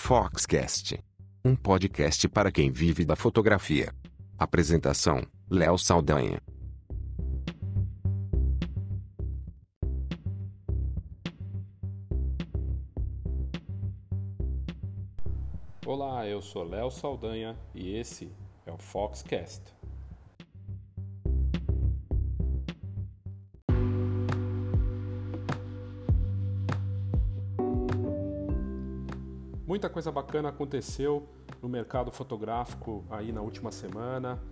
Foxcast. Um podcast para quem vive da fotografia. Apresentação: Léo Saldanha. Olá, eu sou Léo Saldanha e esse é o Foxcast. Muita coisa bacana aconteceu no mercado fotográfico aí na última semana,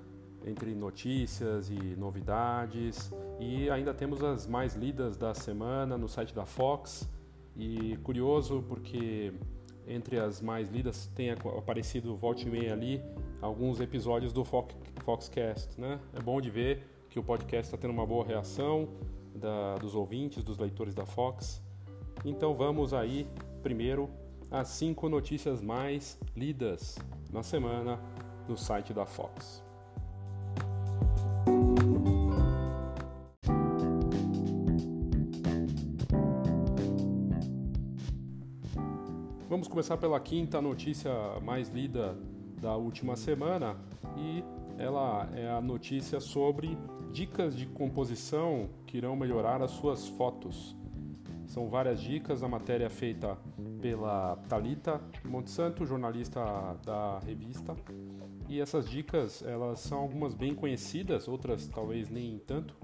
entre notícias e novidades, e ainda temos as mais lidas da semana no site da Fox. E curioso porque entre as mais lidas tem aparecido volte e meia ali alguns episódios do Fox, Foxcast, né? É bom de ver que o podcast está tendo uma boa reação da, dos ouvintes, dos leitores da Fox. Então vamos aí primeiro as cinco notícias mais lidas na semana no site da Fox. Vamos começar pela quinta notícia mais lida da última semana e ela é a notícia sobre dicas de composição que irão melhorar as suas fotos. São várias dicas, a matéria feita pela Talita Monsanto, jornalista da revista. E essas dicas, elas são algumas bem conhecidas, outras talvez nem tanto,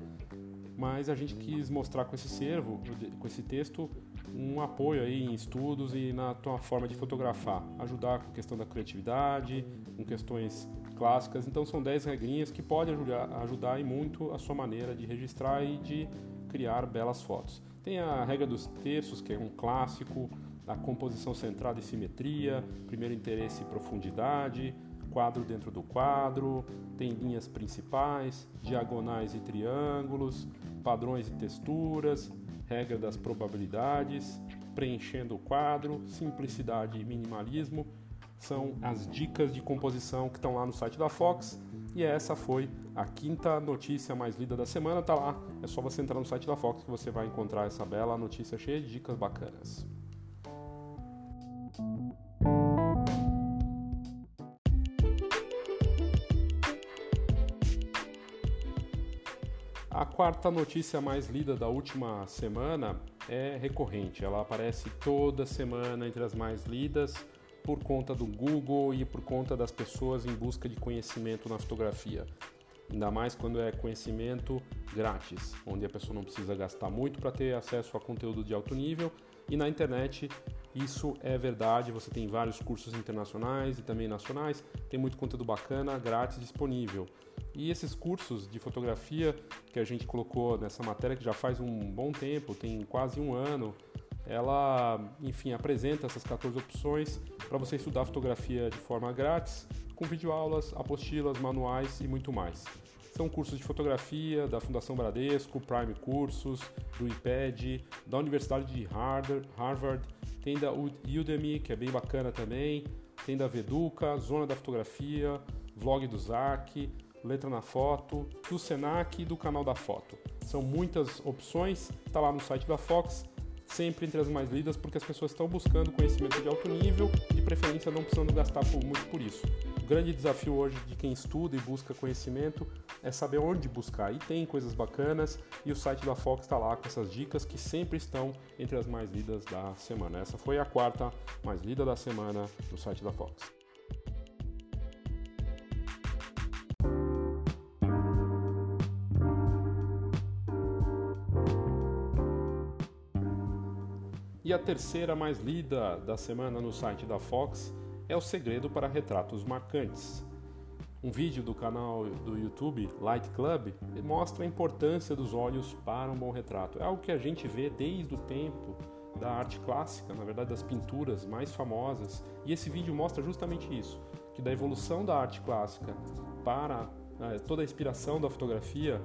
mas a gente quis mostrar com esse servo, com esse texto, um apoio aí em estudos e na tua forma de fotografar, ajudar com a questão da criatividade, com questões clássicas. Então são 10 regrinhas que podem ajudar, ajudar e muito a sua maneira de registrar e de criar belas fotos. Tem a regra dos terços, que é um clássico, a composição centrada e simetria, primeiro interesse e profundidade, quadro dentro do quadro, tem linhas principais, diagonais e triângulos, padrões e texturas, regra das probabilidades, preenchendo o quadro, simplicidade e minimalismo, são as dicas de composição que estão lá no site da Fox. E essa foi a quinta notícia mais lida da semana, tá lá. É só você entrar no site da Fox que você vai encontrar essa bela notícia cheia de dicas bacanas. A quarta notícia mais lida da última semana é recorrente. Ela aparece toda semana entre as mais lidas por conta do Google e por conta das pessoas em busca de conhecimento na fotografia. Ainda mais quando é conhecimento grátis, onde a pessoa não precisa gastar muito para ter acesso a conteúdo de alto nível. E na internet isso é verdade, você tem vários cursos internacionais e também nacionais, tem muito conteúdo bacana, grátis disponível. E esses cursos de fotografia que a gente colocou nessa matéria, que já faz um bom tempo, tem quase um ano, ela, enfim, apresenta essas 14 opções para você estudar fotografia de forma grátis, com videoaulas, apostilas, manuais e muito mais. São cursos de fotografia da Fundação Bradesco, Prime Cursos, do IPED, da Universidade de Harvard, tem da Udemy, que é bem bacana também, tem da Veduca, Zona da Fotografia, Vlog do Zac, Letra na Foto, do Senac e do Canal da Foto. São muitas opções, está lá no site da Fox sempre entre as mais lidas, porque as pessoas estão buscando conhecimento de alto nível, de preferência não precisando gastar muito por isso. O grande desafio hoje de quem estuda e busca conhecimento é saber onde buscar. E tem coisas bacanas e o site da Fox está lá com essas dicas que sempre estão entre as mais lidas da semana. Essa foi a quarta mais lida da semana no site da Fox. E a terceira mais lida da semana no site da Fox é o segredo para retratos marcantes. Um vídeo do canal do YouTube Light Club mostra a importância dos olhos para um bom retrato. É algo que a gente vê desde o tempo da arte clássica, na verdade das pinturas mais famosas. E esse vídeo mostra justamente isso, que da evolução da arte clássica para né, toda a inspiração da fotografia,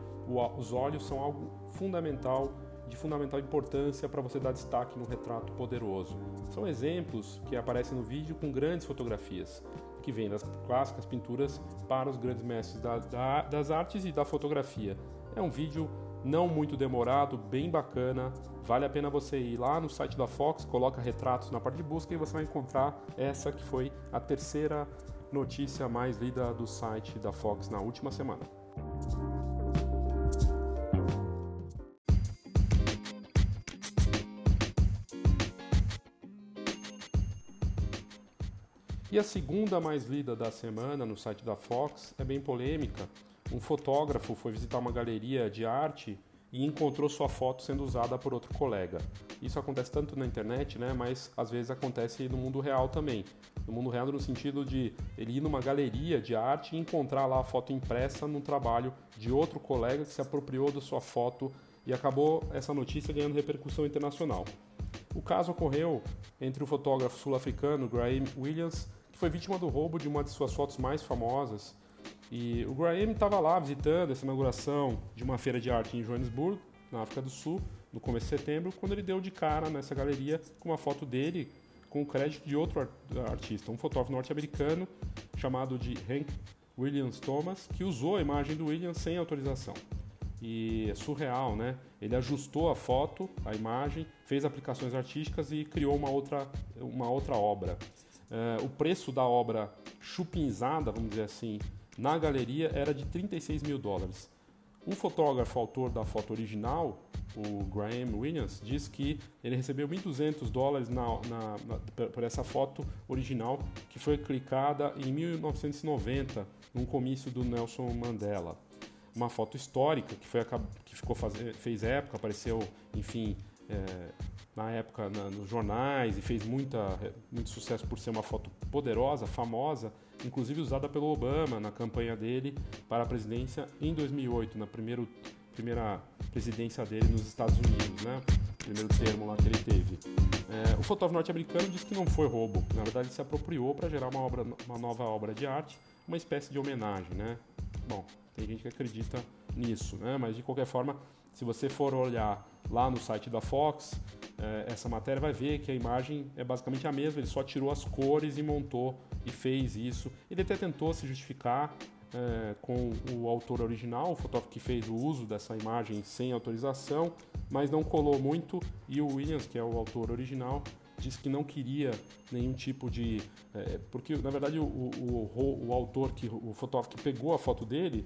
os olhos são algo fundamental de fundamental importância para você dar destaque num retrato poderoso. São exemplos que aparecem no vídeo com grandes fotografias, que vêm das clássicas pinturas para os grandes mestres da, da, das artes e da fotografia. É um vídeo não muito demorado, bem bacana. Vale a pena você ir lá no site da Fox, coloca retratos na parte de busca e você vai encontrar essa que foi a terceira notícia mais lida do site da Fox na última semana. E a segunda mais lida da semana no site da Fox é bem polêmica. Um fotógrafo foi visitar uma galeria de arte e encontrou sua foto sendo usada por outro colega. Isso acontece tanto na internet, né, mas às vezes acontece no mundo real também. No mundo real no sentido de ele ir numa galeria de arte e encontrar lá a foto impressa num trabalho de outro colega que se apropriou da sua foto e acabou essa notícia ganhando repercussão internacional. O caso ocorreu entre o fotógrafo sul-africano Graham Williams foi vítima do roubo de uma de suas fotos mais famosas. E o Graham estava lá visitando essa inauguração de uma feira de arte em Joanesburgo, na África do Sul, no começo de setembro, quando ele deu de cara nessa galeria com uma foto dele com o crédito de outro artista, um fotógrafo norte-americano chamado de Hank Williams Thomas, que usou a imagem do Williams sem autorização. E é surreal, né? Ele ajustou a foto, a imagem, fez aplicações artísticas e criou uma outra, uma outra obra. Uh, o preço da obra chupinzada, vamos dizer assim, na galeria era de 36 mil dólares. O fotógrafo autor da foto original, o Graham Williams, diz que ele recebeu 1.200 dólares na, na, na, por essa foto original que foi clicada em 1990 num comício do Nelson Mandela. Uma foto histórica que, foi, que ficou faz, fez época, apareceu, enfim, é, na época na, nos jornais e fez muita, muito sucesso por ser uma foto poderosa, famosa, inclusive usada pelo Obama na campanha dele para a presidência em 2008, na primeiro, primeira presidência dele nos Estados Unidos, né? primeiro termo lá que ele teve. É, o fotógrafo norte-americano disse que não foi roubo, na verdade ele se apropriou para gerar uma, obra, uma nova obra de arte, uma espécie de homenagem, né? Bom, tem gente que acredita nisso, né? Mas de qualquer forma, se você for olhar lá no site da Fox, é, essa matéria vai ver que a imagem é basicamente a mesma, ele só tirou as cores e montou e fez isso. Ele até tentou se justificar é, com o autor original, o fotógrafo que fez o uso dessa imagem sem autorização, mas não colou muito e o Williams, que é o autor original, disse que não queria nenhum tipo de. É, porque, na verdade, o, o, o, o, autor, que, o fotógrafo que pegou a foto dele,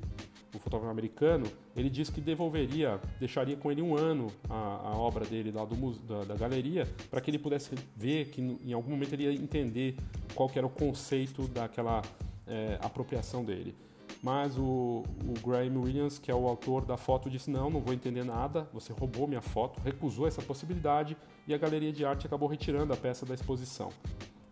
o fotógrafo americano, ele disse que devolveria, deixaria com ele um ano a, a obra dele lá do, da, da galeria, para que ele pudesse ver que em algum momento ele ia entender qual que era o conceito daquela é, apropriação dele. Mas o, o Graham Williams, que é o autor da foto, disse: Não, não vou entender nada, você roubou minha foto, recusou essa possibilidade e a galeria de arte acabou retirando a peça da exposição.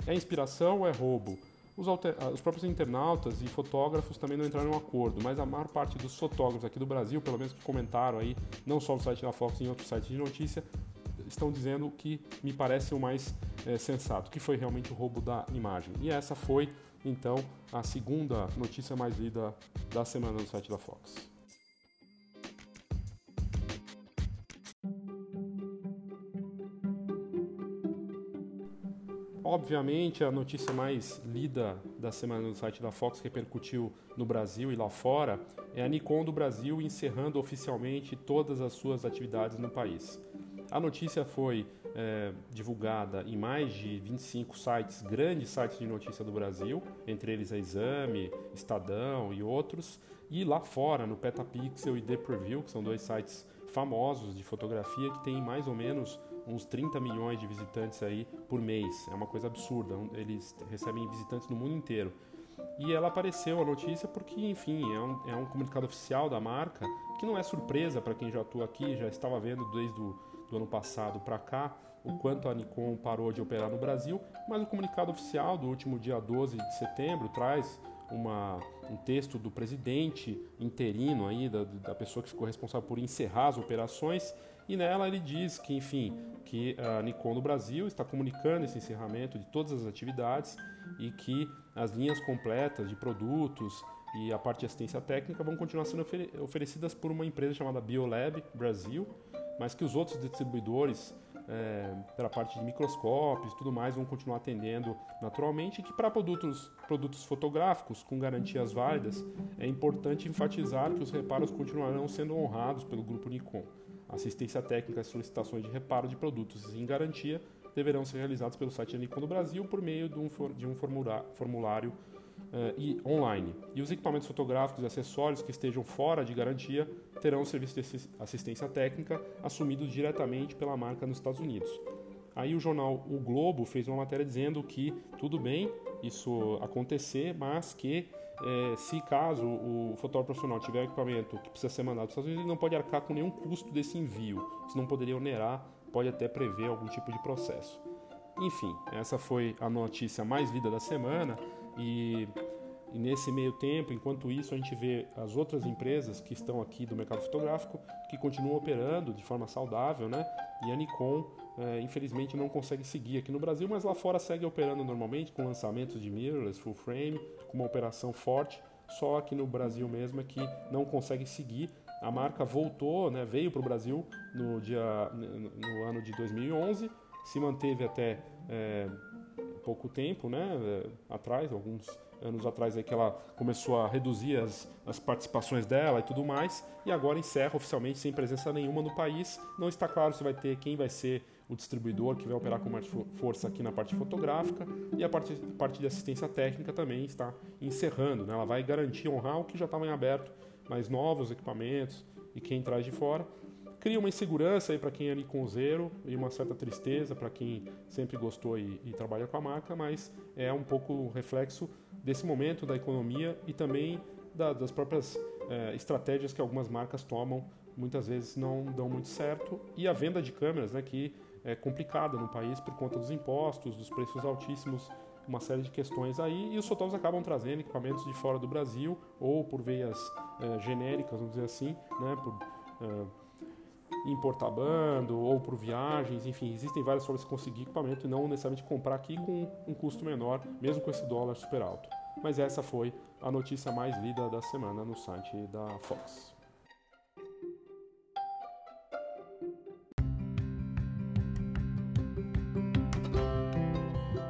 É inspiração ou é roubo? Os, alter... Ah, os, próprios internautas e fotógrafos também não entraram em um acordo, mas a maior parte dos fotógrafos aqui do Brasil, pelo menos que comentaram aí, não só no site da Fox, em outros sites de notícia, estão dizendo que me parece o mais é, sensato, que foi realmente o roubo da imagem. E essa foi então a segunda notícia mais lida da semana no site da Fox. Obviamente, a notícia mais lida da semana no site da Fox repercutiu no Brasil e lá fora é a Nikon do Brasil encerrando oficialmente todas as suas atividades no país. A notícia foi é, divulgada em mais de 25 sites, grandes sites de notícia do Brasil, entre eles a Exame, Estadão e outros, e lá fora, no Petapixel e The Preview, que são dois sites famosos de fotografia que têm mais ou menos uns 30 milhões de visitantes aí por mês. É uma coisa absurda. Eles recebem visitantes no mundo inteiro. E ela apareceu a notícia porque, enfim, é um, é um comunicado oficial da marca, que não é surpresa para quem já atua aqui, já estava vendo desde o do ano passado para cá o quanto a Nikon parou de operar no Brasil, mas o comunicado oficial do último dia 12 de setembro traz uma, um texto do presidente interino aí, da, da pessoa que ficou responsável por encerrar as operações, e nela ele diz que, enfim, que a Nikon no Brasil está comunicando esse encerramento de todas as atividades e que as linhas completas de produtos e a parte de assistência técnica vão continuar sendo oferecidas por uma empresa chamada Biolab Brasil, mas que os outros distribuidores é, pela parte de microscópios e tudo mais, vão continuar atendendo naturalmente, e que para produtos, produtos fotográficos com garantias válidas, é importante enfatizar que os reparos continuarão sendo honrados pelo grupo Nikon. Assistência técnica e solicitações de reparo de produtos em garantia deverão ser realizados pelo site Nikon do Brasil por meio de um, de um formulário uh, e online. E os equipamentos fotográficos e acessórios que estejam fora de garantia terão o serviço de assistência técnica assumido diretamente pela marca nos Estados Unidos. Aí o jornal O Globo fez uma matéria dizendo que tudo bem isso acontecer, mas que é, se caso o fotógrafo profissional tiver equipamento que precisa ser mandado para os Estados Unidos, ele não pode arcar com nenhum custo desse envio. Isso não poderia onerar, pode até prever algum tipo de processo. Enfim, essa foi a notícia mais lida da semana e, e, nesse meio tempo, enquanto isso, a gente vê as outras empresas que estão aqui do mercado fotográfico que continuam operando de forma saudável, né? E a Nikon, é, infelizmente, não consegue seguir aqui no Brasil, mas lá fora segue operando normalmente com lançamentos de mirrorless, full frame, com uma operação forte. Só aqui no Brasil mesmo é que não consegue seguir. A marca voltou, né, veio para o Brasil no, dia, no ano de 2011 se manteve até é, pouco tempo, né, é, atrás, alguns anos atrás aí que ela começou a reduzir as, as participações dela e tudo mais, e agora encerra oficialmente sem presença nenhuma no país. Não está claro se vai ter quem vai ser o distribuidor que vai operar com mais força aqui na parte fotográfica e a parte, parte de assistência técnica também está encerrando. Né? Ela vai garantir honrar o que já estava em aberto, mas novos equipamentos e quem traz de fora cria uma insegurança aí para quem é zero e uma certa tristeza para quem sempre gostou e, e, trabalha com a marca, mas é um pouco reflexo desse momento da economia e também da, das próprias é, estratégias que algumas marcas tomam, muitas vezes não dão muito certo, e a venda de câmeras, né, que é complicada no país por conta dos impostos, dos preços altíssimos, uma série de questões aí, e os fotógrafos acabam trazendo equipamentos de fora do Brasil ou por veias é, genéricas, vamos dizer assim, né, por é, em portabando ou por viagens, enfim, existem várias formas de conseguir equipamento e não necessariamente comprar aqui com um custo menor, mesmo com esse dólar super alto. Mas essa foi a notícia mais lida da semana no site da Fox.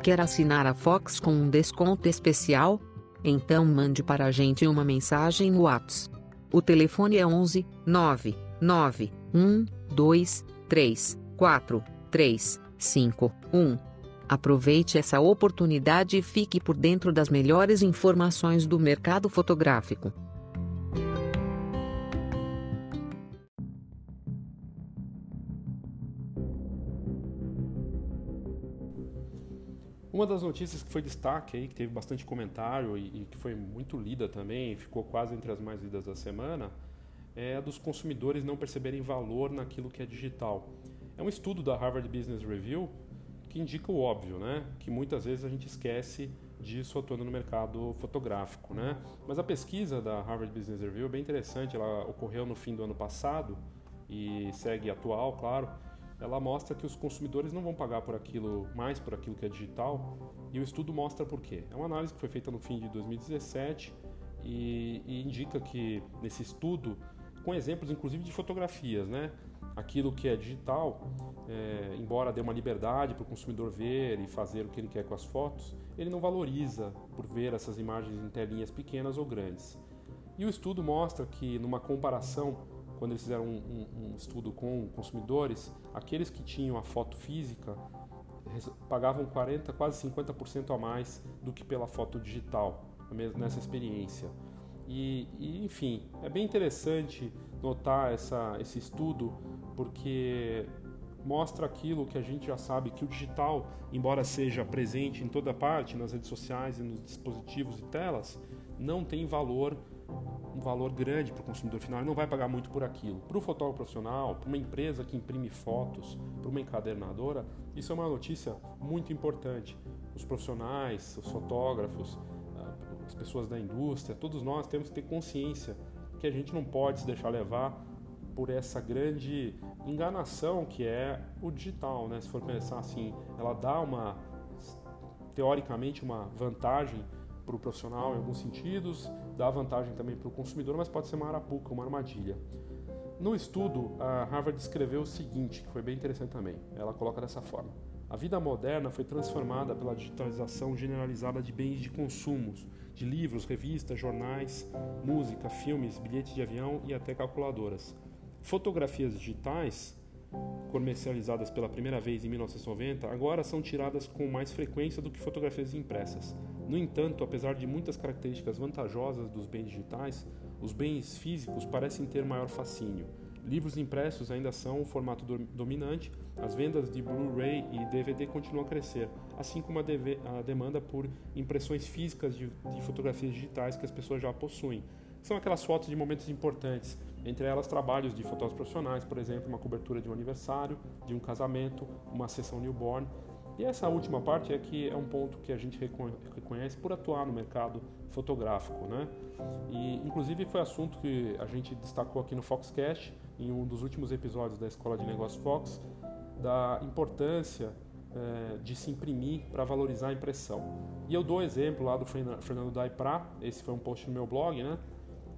Quer assinar a Fox com um desconto especial? Então mande para a gente uma mensagem no WhatsApp. O telefone é 11 9 9 1, 2, 3, 4, 3, 5, 1. Aproveite essa oportunidade e fique por dentro das melhores informações do mercado fotográfico. Uma das notícias que foi destaque aí, que teve bastante comentário e, e que foi muito lida também, ficou quase entre as mais lidas da semana, é a dos consumidores não perceberem valor naquilo que é digital. É um estudo da Harvard Business Review que indica o óbvio, né? Que muitas vezes a gente esquece disso atuando no mercado fotográfico, né? Mas a pesquisa da Harvard Business Review é bem interessante, ela ocorreu no fim do ano passado e segue atual, claro. Ela mostra que os consumidores não vão pagar por aquilo mais por aquilo que é digital e o estudo mostra por quê. É uma análise que foi feita no fim de 2017 e, e indica que nesse estudo com exemplos inclusive de fotografias, né? Aquilo que é digital, é, embora dê uma liberdade para o consumidor ver e fazer o que ele quer com as fotos, ele não valoriza por ver essas imagens em telinhas pequenas ou grandes. E o estudo mostra que, numa comparação, quando eles fizeram um, um, um estudo com consumidores, aqueles que tinham a foto física pagavam 40, quase 50% a mais do que pela foto digital nessa experiência. E, e, enfim, é bem interessante notar essa, esse estudo porque mostra aquilo que a gente já sabe que o digital, embora seja presente em toda parte, nas redes sociais e nos dispositivos e telas, não tem valor um valor grande para o consumidor final, ele não vai pagar muito por aquilo. Para o fotógrafo profissional, para uma empresa que imprime fotos, para uma encadernadora, isso é uma notícia muito importante. Os profissionais, os fotógrafos, as pessoas da indústria, todos nós temos que ter consciência que a gente não pode se deixar levar por essa grande enganação que é o digital, né? Se for pensar assim, ela dá uma teoricamente uma vantagem para o profissional em alguns sentidos, dá vantagem também para o consumidor, mas pode ser uma arapuca, uma armadilha. No estudo, a Harvard escreveu o seguinte, que foi bem interessante também. Ela coloca dessa forma: A vida moderna foi transformada pela digitalização generalizada de bens de consumo, de livros, revistas, jornais, música, filmes, bilhetes de avião e até calculadoras. Fotografias digitais, comercializadas pela primeira vez em 1990, agora são tiradas com mais frequência do que fotografias impressas. No entanto, apesar de muitas características vantajosas dos bens digitais, os bens físicos parecem ter maior fascínio. Livros impressos ainda são o formato dominante, as vendas de Blu-ray e DVD continuam a crescer, assim como a, a demanda por impressões físicas de, de fotografias digitais que as pessoas já possuem. São aquelas fotos de momentos importantes, entre elas trabalhos de fotógrafos profissionais, por exemplo, uma cobertura de um aniversário, de um casamento, uma sessão newborn. E essa última parte é que é um ponto que a gente reconhece por atuar no mercado fotográfico, né? E inclusive foi assunto que a gente destacou aqui no Foxcast em um dos últimos episódios da Escola de Negócios Fox da importância é, de se imprimir para valorizar a impressão. E eu dou exemplo lá do Fernando Daiprá, esse foi um post no meu blog, né?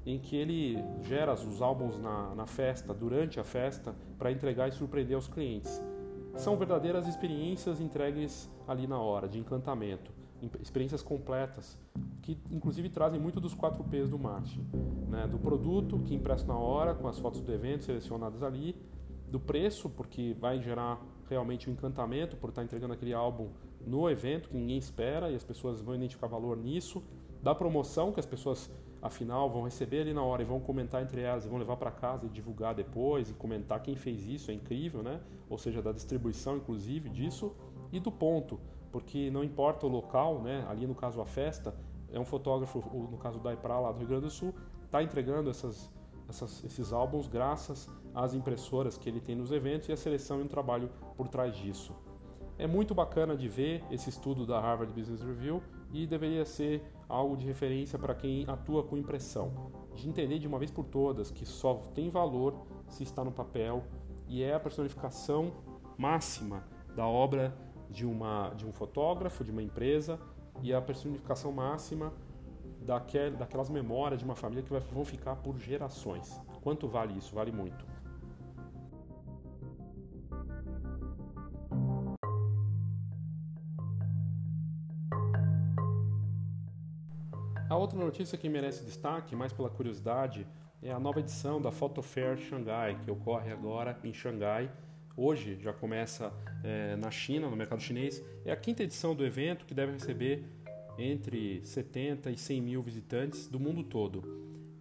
Em que ele gera os álbuns na, na festa, durante a festa, para entregar e surpreender os clientes. São verdadeiras experiências entregues ali na hora, de encantamento, experiências completas, que inclusive trazem muito dos 4 P's do marketing, né? do produto que impresso na hora, com as fotos do evento selecionadas ali, do preço, porque vai gerar realmente o um encantamento por estar entregando aquele álbum no evento que ninguém espera e as pessoas vão identificar valor nisso, da promoção que as pessoas afinal vão receber ali na hora e vão comentar entre elas e vão levar para casa e divulgar depois e comentar quem fez isso, é incrível, né? Ou seja, da distribuição inclusive disso e do ponto, porque não importa o local, né? Ali no caso a festa, é um fotógrafo, no caso da Ipra lá do Rio Grande do Sul, está entregando essas, essas, esses álbuns graças às impressoras que ele tem nos eventos e a seleção e um trabalho por trás disso. É muito bacana de ver esse estudo da Harvard Business Review e deveria ser algo de referência para quem atua com impressão, de entender de uma vez por todas que só tem valor se está no papel e é a personificação máxima da obra de, uma, de um fotógrafo, de uma empresa e a personificação máxima daquel, daquelas memórias de uma família que vai, vão ficar por gerações. Quanto vale isso? Vale muito. Outra notícia que merece destaque, mais pela curiosidade, é a nova edição da Photo Fair Xangai, que ocorre agora em Xangai. Hoje já começa é, na China, no mercado chinês. É a quinta edição do evento que deve receber entre 70 e 100 mil visitantes do mundo todo.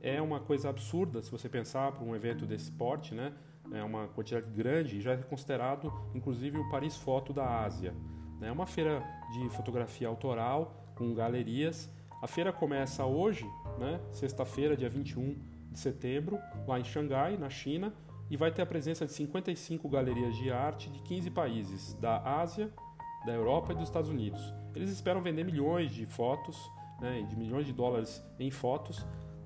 É uma coisa absurda se você pensar para um evento desse porte, né? É uma quantidade grande e já é considerado, inclusive, o Paris Foto da Ásia. É uma feira de fotografia autoral com galerias a feira começa hoje, né, sexta-feira, dia 21 de setembro, lá em Xangai, na China, e vai ter a presença de 55 galerias de arte de 15 países da Ásia, da Europa e dos Estados Unidos. Eles esperam vender milhões de fotos, né, de milhões de dólares em fotos,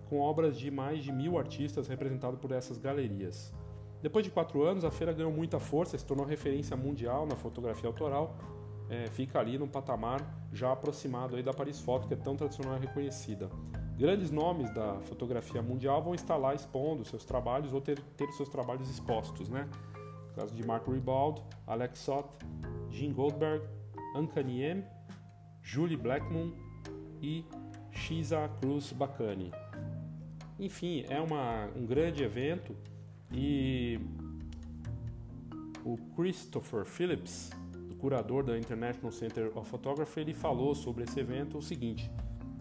com obras de mais de mil artistas representados por essas galerias. Depois de quatro anos, a feira ganhou muita força, se tornou referência mundial na fotografia autoral é, fica ali num patamar já aproximado aí da Paris Foto, que é tão tradicional e reconhecida. Grandes nomes da fotografia mundial vão estar lá expondo seus trabalhos ou ter, ter seus trabalhos expostos, né? No caso de Mark Ribald, Alex Sott, Jim Goldberg, Uncanny M, Julie Blackmon e Shiza Cruz Bacani. Enfim, é uma, um grande evento e o Christopher Phillips, curador da International Center of Photography, ele falou sobre esse evento o seguinte: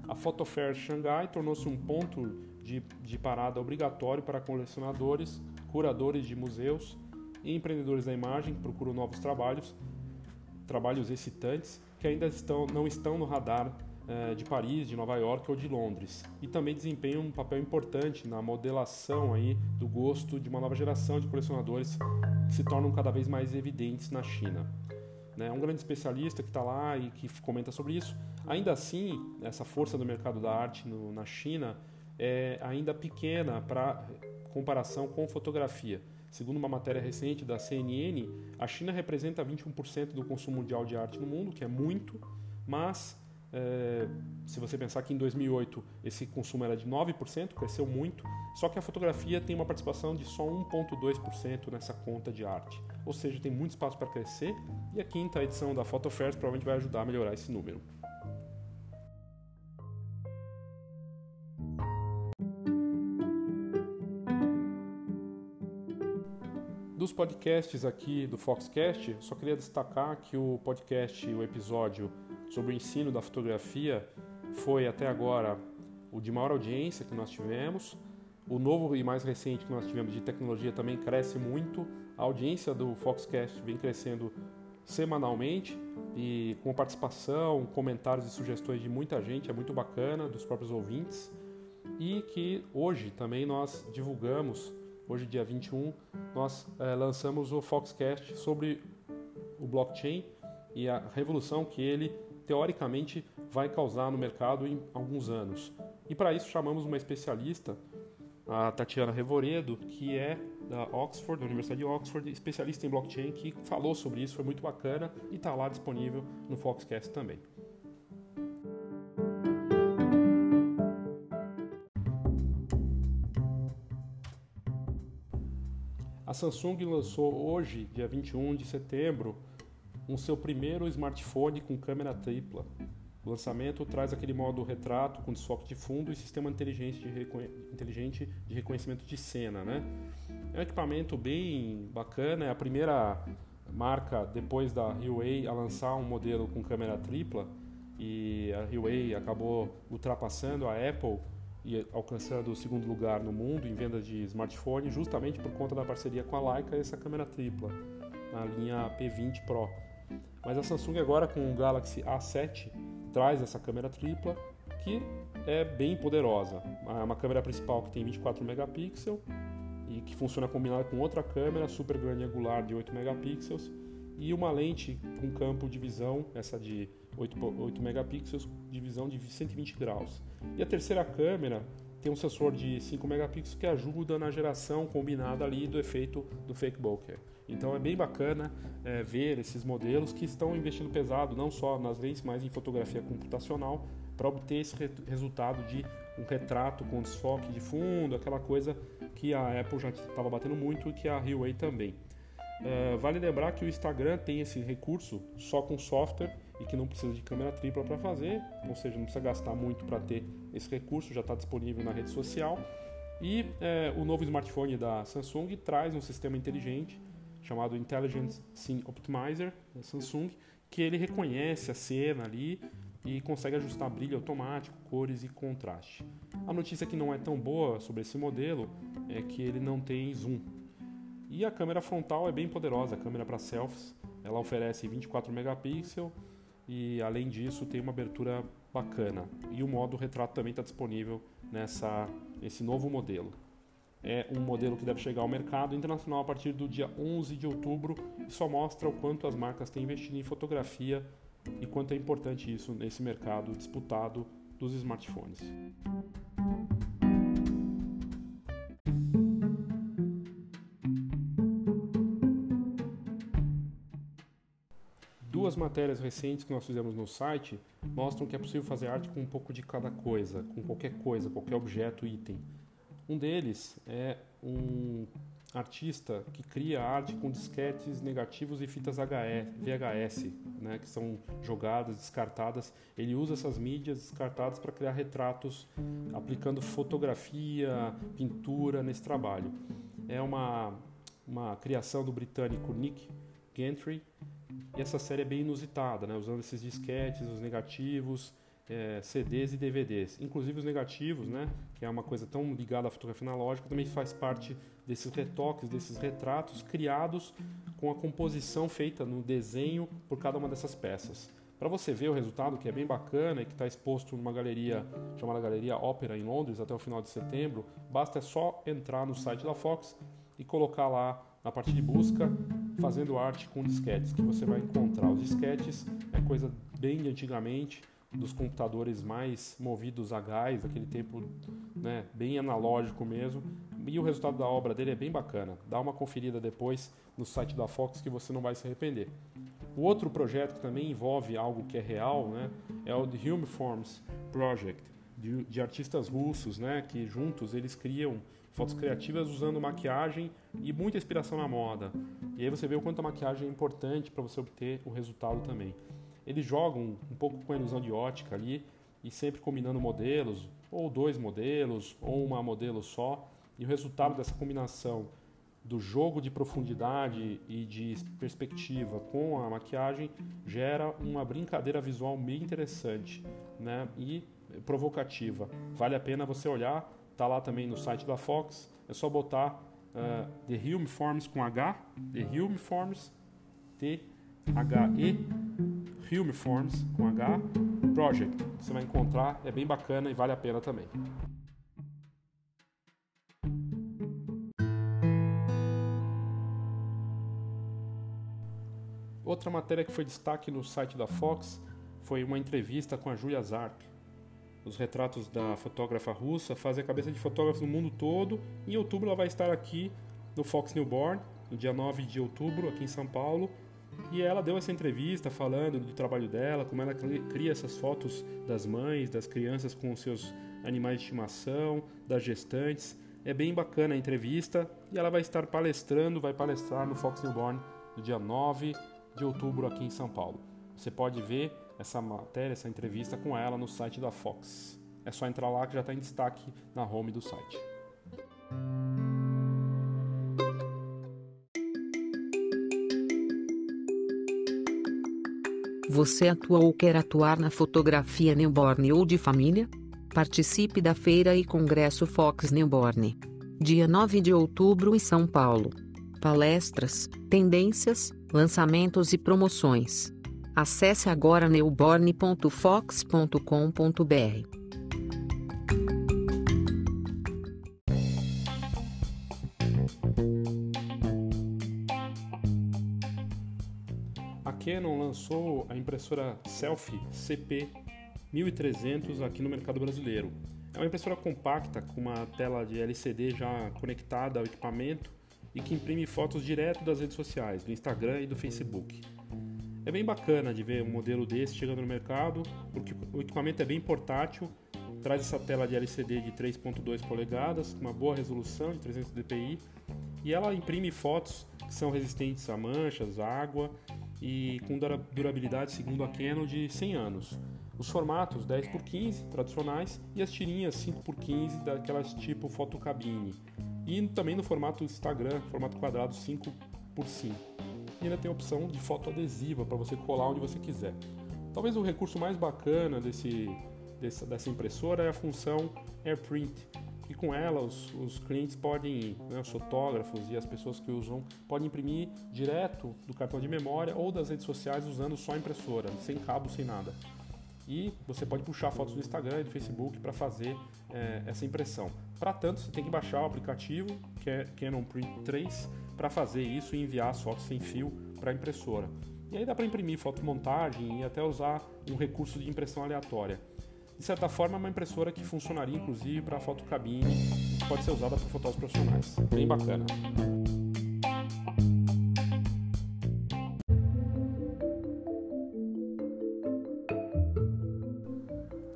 a Photo Fair Xangai tornou-se um ponto de, de parada obrigatório para colecionadores, curadores de museus e empreendedores da imagem que procuram novos trabalhos, trabalhos excitantes que ainda estão, não estão no radar eh, de Paris, de Nova York ou de Londres, e também desempenham um papel importante na modelação aí do gosto de uma nova geração de colecionadores que se tornam cada vez mais evidentes na China né, um grande especialista que está lá e que comenta sobre isso. Ainda assim, essa força do mercado da arte no, na China é ainda pequena para comparação com fotografia. Segundo uma matéria recente da CNN, a China representa 21% do consumo mundial de arte no mundo, que é muito, mas É, se você pensar que em 2008 esse consumo era de 9%, cresceu muito, só que a fotografia tem uma participação de só 1,2% nessa conta de arte. Ou seja, tem muito espaço para crescer e a quinta edição da Photo Fairs provavelmente vai ajudar a melhorar esse número. Dos podcasts aqui do Foxcast, só queria destacar que o podcast, o episódio sobre o ensino da fotografia foi até agora o de maior audiência que nós tivemos. O novo e mais recente que nós tivemos de tecnologia também cresce muito. A audiência do Foxcast vem crescendo semanalmente e com participação, comentários e sugestões de muita gente, é muito bacana, dos próprios ouvintes. E que hoje também nós divulgamos hoje dia 21, nós é, lançamos o Foxcast sobre o blockchain e a revolução que ele teoricamente vai causar no mercado em alguns anos. E para isso chamamos uma especialista, a Tatiana Revoredo, que é da Oxford, da Universidade de Oxford, especialista em blockchain, que falou sobre isso, foi muito bacana e está lá disponível no Foxcast também. A Samsung lançou hoje, dia 21 de setembro, um seu primeiro smartphone com câmera tripla. O lançamento traz aquele modo retrato com desfoque de fundo e sistema inteligente de, inteligente de reconhecimento de cena. Né? É um equipamento bem bacana, é a primeira marca depois da Huawei a lançar um modelo com câmera tripla e a Huawei acabou ultrapassando a Apple e alcançando o segundo lugar no mundo em vendas de smartphone, justamente por conta da parceria com a Leica e essa câmera tripla, na linha P20 Pro. Mas a Samsung agora com o Galaxy A7 traz essa câmera tripla que é bem poderosa. É uma câmera principal que tem 24 megapixels e que funciona combinada com outra câmera super grande angular de 8 megapixels e uma lente com campo de visão, essa de 8, 8 megapixels, de visão de 120 graus. E a terceira câmera tem um sensor de 5 megapixels que ajuda na geração combinada ali do efeito do fake bokeh. Então é bem bacana é, ver esses modelos que estão investindo pesado não só nas lentes, mas em fotografia computacional para obter esse re resultado de um retrato com desfoque de fundo, aquela coisa que a Apple já estava batendo muito e que a Huawei também. Uh, vale lembrar que o Instagram tem esse recurso só com software e que não precisa de câmera tripla para fazer, ou seja, não precisa gastar muito para ter esse recurso, já está disponível na rede social. E é, o novo smartphone da Samsung traz um sistema inteligente chamado Intelligent Scene Optimizer da Samsung, que ele reconhece a cena ali e consegue ajustar brilho automático, cores e contraste. A notícia que não é tão boa sobre esse modelo é que ele não tem zoom, e a câmera frontal é bem poderosa, a câmera para selfies, ela oferece 24 megapixels e além disso tem uma abertura bacana. E o modo retrato também está disponível nessa esse novo modelo. É um modelo que deve chegar ao mercado internacional a partir do dia 11 de outubro e só mostra o quanto as marcas têm investido em fotografia e quanto é importante isso nesse mercado disputado dos smartphones. duas matérias recentes que nós fizemos no site mostram que é possível fazer arte com um pouco de cada coisa, com qualquer coisa, qualquer objeto, item. Um deles é um artista que cria arte com disquetes negativos e fitas VHS, né, que são jogadas, descartadas. Ele usa essas mídias descartadas para criar retratos, aplicando fotografia, pintura nesse trabalho. É uma, uma criação do britânico Nick Gentry e essa série é bem inusitada, né? usando esses disquetes, os negativos, é, CDs e DVDs. Inclusive os negativos, né? Que é uma coisa tão ligada à fotografia analógica, também faz parte desses retoques, desses retratos criados com a composição feita no desenho por cada uma dessas peças. Para você ver o resultado, que é bem bacana e que está exposto numa galeria chamada Galeria Ópera em Londres até o final de setembro, basta é só entrar no site da Fox e colocar lá na parte de busca fazendo arte com disquetes, que você vai encontrar. Os disquetes é coisa bem de antigamente, dos computadores mais movidos a gás, daquele tempo né, bem analógico mesmo. E o resultado da obra dele é bem bacana. Dá uma conferida depois no site da Fox que você não vai se arrepender. O outro projeto que também envolve algo que é real né, é o The Hume Forms Project, de, de artistas russos, né, que juntos eles criam fotos criativas usando maquiagem e muita inspiração na moda. E aí você vê o quanto a maquiagem é importante para você obter o resultado também. Eles jogam um pouco com a ilusão de ótica ali e sempre combinando modelos, ou dois modelos, ou uma modelo só, e o resultado dessa combinação do jogo de profundidade e de perspectiva com a maquiagem gera uma brincadeira visual bem interessante né? e provocativa. Vale a pena você olhar, tá lá também no site da Fox, é só botar uh, The Hume Forms com H, The Hume Forms, T-H-E, Hume Forms com H, Project. Você vai encontrar, é bem bacana e vale a pena também. Outra matéria que foi destaque no site da Fox foi uma entrevista com a Julia Zarp. Os retratos da fotógrafa russa fazem a cabeça de fotógrafos no mundo todo. Em outubro ela vai estar aqui no Fox Newborn, no dia 9 de outubro, aqui em São Paulo. E ela deu essa entrevista falando do trabalho dela, como ela cria essas fotos das mães, das crianças com seus animais de estimação, das gestantes. É bem bacana a entrevista e ela vai estar palestrando, vai palestrar no Fox Newborn no dia 9 de outubro aqui em São Paulo. Você pode ver essa matéria, essa entrevista com ela no site da Fox. É só entrar lá que já está em destaque na home do site. Você atua ou quer atuar na fotografia newborn ou de família? Participe da feira e congresso Fox Newborn. Dia 9 de outubro em São Paulo. Palestras, tendências, lançamentos e promoções. Acesse agora newborn.fox.com.br. Canon lançou a impressora Selfie CP 1300 aqui no mercado brasileiro. É uma impressora compacta com uma tela de LCD já conectada ao equipamento e que imprime fotos direto das redes sociais, do Instagram e do Facebook. É bem bacana de ver um modelo desse chegando no mercado, porque o equipamento é bem portátil, traz essa tela de LCD de 3.2 polegadas, com uma boa resolução de 300 dpi, e ela imprime fotos que são resistentes a manchas, água e com durabilidade, segundo a Canon, de 100 anos. Os formatos 10x15 tradicionais e as tirinhas 5x15 daquelas tipo fotocabine e também no formato Instagram, formato quadrado 5 por 5 E ainda tem a opção de foto adesiva para você colar onde você quiser. Talvez o recurso mais bacana desse, dessa, dessa impressora é a função AirPrint, e com ela os, os clientes podem, né, os fotógrafos e as pessoas que usam, podem imprimir direto do cartão de memória ou das redes sociais usando só a impressora, sem cabo, sem nada e você pode puxar fotos do Instagram e do Facebook para fazer é, essa impressão. Para tanto, você tem que baixar o aplicativo é Canon Print 3 para fazer isso e enviar as fotos sem fio para a impressora. E aí dá para imprimir fotomontagem e até usar um recurso de impressão aleatória. De certa forma, é uma impressora que funcionaria inclusive para fotocabine, que pode ser usada por fotógrafos profissionais. Bem bacana.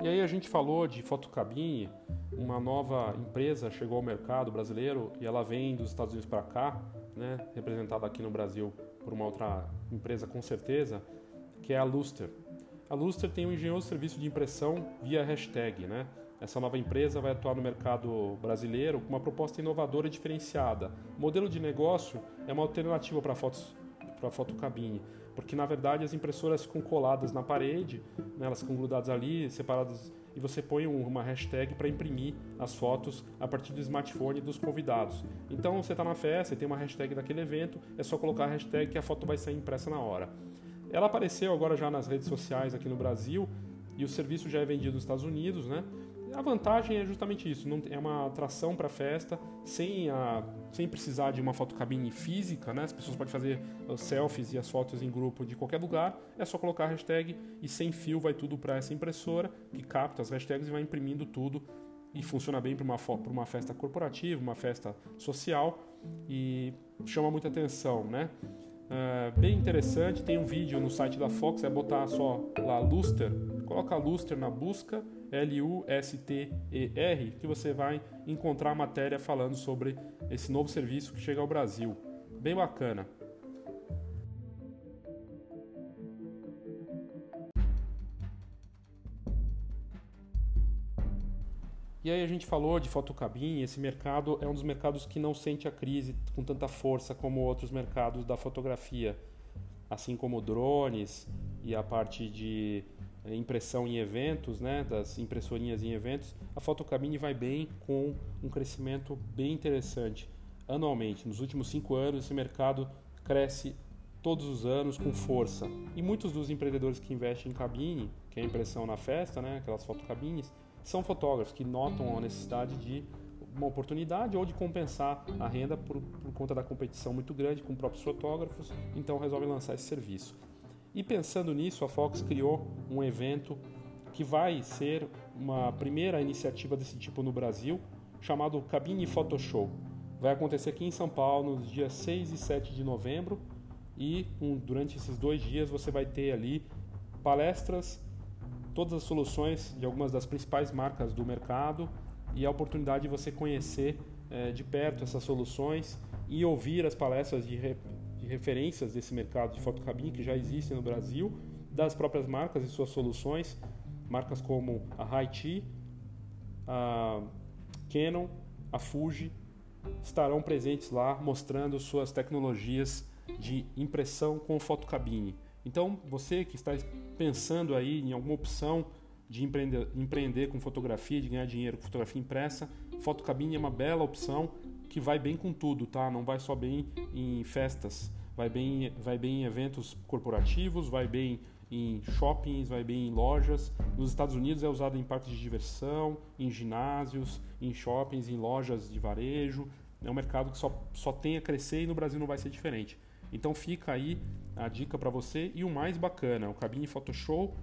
E aí a gente falou de fotocabine, uma nova empresa chegou ao mercado brasileiro e ela vem dos Estados Unidos para cá, né, representada aqui no Brasil por uma outra empresa com certeza, que é a Luster. A Luster tem um engenhoso serviço de impressão via hashtag, né? Essa nova empresa vai atuar no mercado brasileiro com uma proposta inovadora e diferenciada. O modelo de negócio é uma alternativa para fotos para fotocabine, porque na verdade as impressoras ficam coladas na parede, né, elas ficam grudadas ali, separadas, e você põe uma hashtag para imprimir as fotos a partir do smartphone dos convidados. Então você está na festa, tem uma hashtag daquele evento, é só colocar a hashtag que a foto vai sair impressa na hora. Ela apareceu agora já nas redes sociais aqui no Brasil e o serviço já é vendido nos Estados Unidos, né? A vantagem é justamente isso, não, é uma atração para a festa, sem, a, sem precisar de uma fotocabine física, né? As pessoas podem fazer os selfies e as fotos em grupo de qualquer lugar, é só colocar a hashtag e sem fio vai tudo para essa impressora que capta as hashtags e vai imprimindo tudo e funciona bem para uma, uma festa corporativa, uma festa social e chama muita atenção, né? É, bem interessante. Tem um vídeo no site da Fox, é botar só lá Luster, coloca Luster na busca, L-U-S-T-E-R, que você vai encontrar matéria falando sobre esse novo serviço que chega ao Brasil. Bem bacana. E aí a gente falou de fotocabine, esse mercado é um dos mercados que não sente a crise com tanta força como outros mercados da fotografia, assim como drones e a parte de eh, impressão em eventos, né, das impressorinhas em eventos, a fotocabine vai bem com um crescimento bem interessante anualmente. Nos últimos cinco anos esse mercado cresce todos os anos com força. E muitos dos empreendedores que investem em cabine, que é a impressão na festa, né, aquelas fotocabines, são fotógrafos que notam a necessidade de uma oportunidade ou de compensar a renda por, por conta da competição muito grande com próprios fotógrafos, então resolvem lançar esse serviço. E pensando nisso, a Fox criou um evento que vai ser uma primeira iniciativa desse tipo no Brasil, chamado Cabine Photoshow. Vai acontecer aqui em São Paulo nos dias 6 e 7 de novembro e um, durante esses dois dias você vai ter ali palestras todas as soluções de algumas das principais marcas do mercado e a oportunidade de você conhecer é, de perto essas soluções e ouvir as palestras de, re, de referências desse mercado de fotocabine que já existem no Brasil, das próprias marcas e suas soluções, marcas como a Haiti, a Canon, a Fuji, estarão presentes lá mostrando suas tecnologias de impressão com fotocabine. Então, você que está pensando aí em alguma opção de empreender, empreender com fotografia, de ganhar dinheiro com fotografia impressa, fotocabine é uma bela opção que vai bem com tudo, tá? Não vai só bem em festas, vai bem, vai bem em eventos corporativos, vai bem em shoppings, vai bem em lojas. Nos Estados Unidos é usado em parques de diversão, em ginásios, em shoppings, em lojas de varejo. É um mercado que só, só tem a crescer e no Brasil não vai ser diferente. Então fica aí a dica para você e o mais bacana, o Cabine Photoshop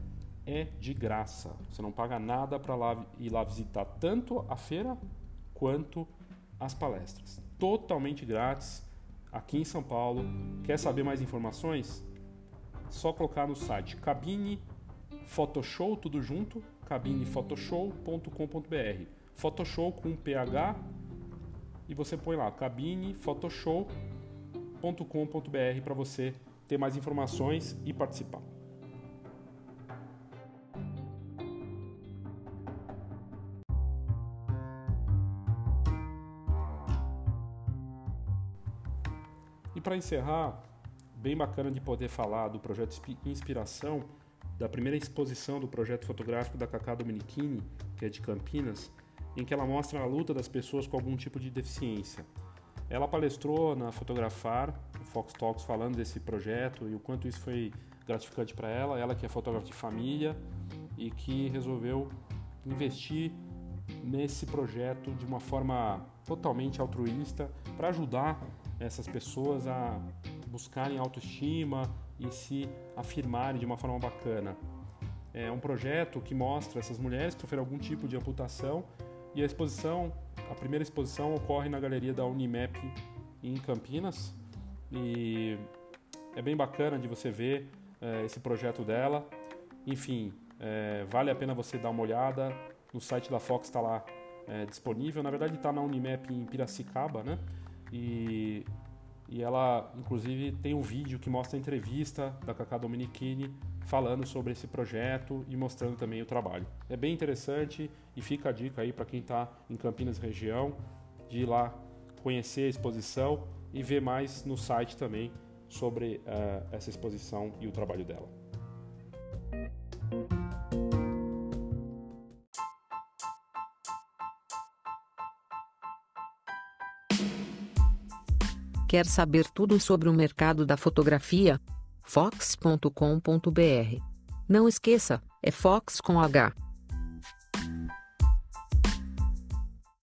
é de graça. Você não paga nada para lá ir lá visitar tanto a feira quanto as palestras. Totalmente grátis aqui em São Paulo. Quer saber mais informações? Só colocar no site Cabine Photoshop tudo junto, cabinephotoshop.com.br. Photoshop com PH e você põe lá Cabine Photoshop www.cultura.com.br para você ter mais informações e participar. E para encerrar, bem bacana de poder falar do projeto Inspiração, da primeira exposição do projeto fotográfico da Cacá Dominichini, que é de Campinas, em que ela mostra a luta das pessoas com algum tipo de deficiência. Ela palestrou na Fotografar, Fox Talks, falando desse projeto e o quanto isso foi gratificante para ela. Ela que é fotógrafa de família e que resolveu investir nesse projeto de uma forma totalmente altruísta para ajudar essas pessoas a buscarem autoestima e se afirmarem de uma forma bacana. É um projeto que mostra essas mulheres que sofreram algum tipo de amputação e a exposição a primeira exposição ocorre na galeria da Unimap em Campinas e é bem bacana de você ver é, esse projeto dela. Enfim, é, vale a pena você dar uma olhada. No site da Fox está lá é, disponível. Na verdade, está na Unimap em Piracicaba, né? E, e ela, inclusive, tem um vídeo que mostra a entrevista da Cacá Dominichini falando sobre esse projeto e mostrando também o trabalho. É bem interessante e fica a dica aí para quem está em Campinas região de ir lá conhecer a exposição e ver mais no site também sobre uh, essa exposição e o trabalho dela. Quer saber tudo sobre o mercado da fotografia? fox.com.br. Não esqueça, é Fox com H.